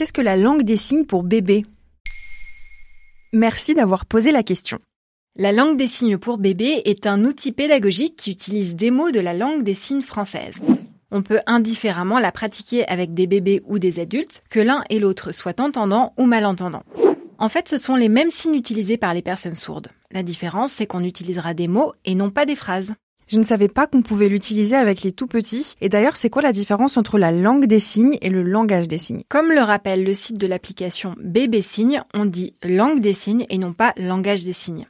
Qu'est-ce que la langue des signes pour bébé? Merci d'avoir posé la question. La langue des signes pour bébé est un outil pédagogique qui utilise des mots de la langue des signes française. On peut indifféremment la pratiquer avec des bébés ou des adultes, que l'un et l'autre soient entendants ou malentendants. En fait, ce sont les mêmes signes utilisés par les personnes sourdes. La différence, c'est qu'on utilisera des mots et non pas des phrases. Je ne savais pas qu'on pouvait l'utiliser avec les tout petits. Et d'ailleurs, c'est quoi la différence entre la langue des signes et le langage des signes? Comme le rappelle le site de l'application Bébé Signes, on dit langue des signes et non pas langage des signes.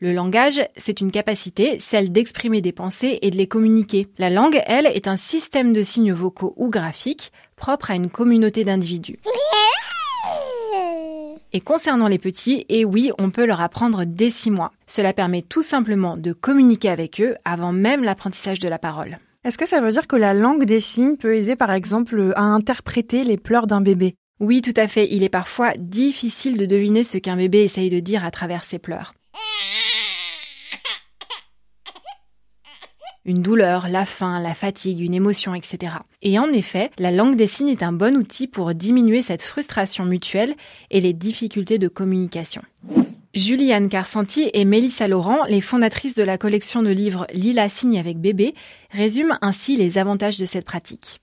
Le langage, c'est une capacité, celle d'exprimer des pensées et de les communiquer. La langue, elle, est un système de signes vocaux ou graphiques propre à une communauté d'individus. Et concernant les petits, et eh oui, on peut leur apprendre dès 6 mois. Cela permet tout simplement de communiquer avec eux avant même l'apprentissage de la parole. Est-ce que ça veut dire que la langue des signes peut aider par exemple à interpréter les pleurs d'un bébé? Oui, tout à fait. Il est parfois difficile de deviner ce qu'un bébé essaye de dire à travers ses pleurs. Une douleur, la faim, la fatigue, une émotion, etc. Et en effet, la langue des signes est un bon outil pour diminuer cette frustration mutuelle et les difficultés de communication. Juliane Carsanti et Mélissa Laurent, les fondatrices de la collection de livres Lila Signe avec bébé, résument ainsi les avantages de cette pratique.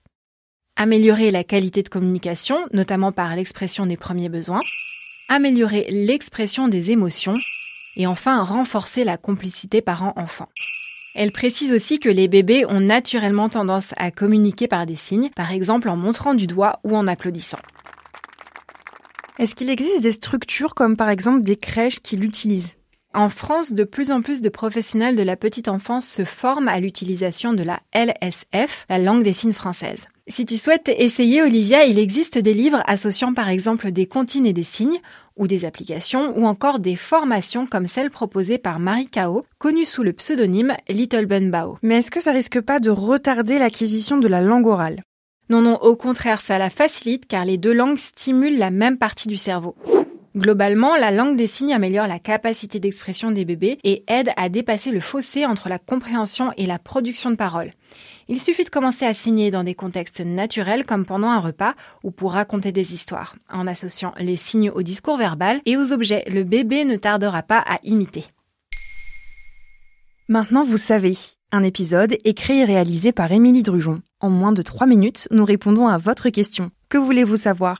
Améliorer la qualité de communication, notamment par l'expression des premiers besoins. Améliorer l'expression des émotions. Et enfin, renforcer la complicité parent-enfant. Elle précise aussi que les bébés ont naturellement tendance à communiquer par des signes, par exemple en montrant du doigt ou en applaudissant. Est-ce qu'il existe des structures comme par exemple des crèches qui l'utilisent? En France, de plus en plus de professionnels de la petite enfance se forment à l'utilisation de la LSF, la langue des signes française. Si tu souhaites essayer, Olivia, il existe des livres associant par exemple des comptines et des signes, ou des applications, ou encore des formations comme celle proposée par Marie Kao, connue sous le pseudonyme Little Bun Bao. Mais est-ce que ça risque pas de retarder l'acquisition de la langue orale? Non, non, au contraire, ça la facilite car les deux langues stimulent la même partie du cerveau. Globalement, la langue des signes améliore la capacité d'expression des bébés et aide à dépasser le fossé entre la compréhension et la production de paroles. Il suffit de commencer à signer dans des contextes naturels comme pendant un repas ou pour raconter des histoires. En associant les signes au discours verbal et aux objets, le bébé ne tardera pas à imiter. Maintenant, vous savez. Un épisode écrit et réalisé par Émilie Drujon. En moins de 3 minutes, nous répondons à votre question. Que voulez-vous savoir?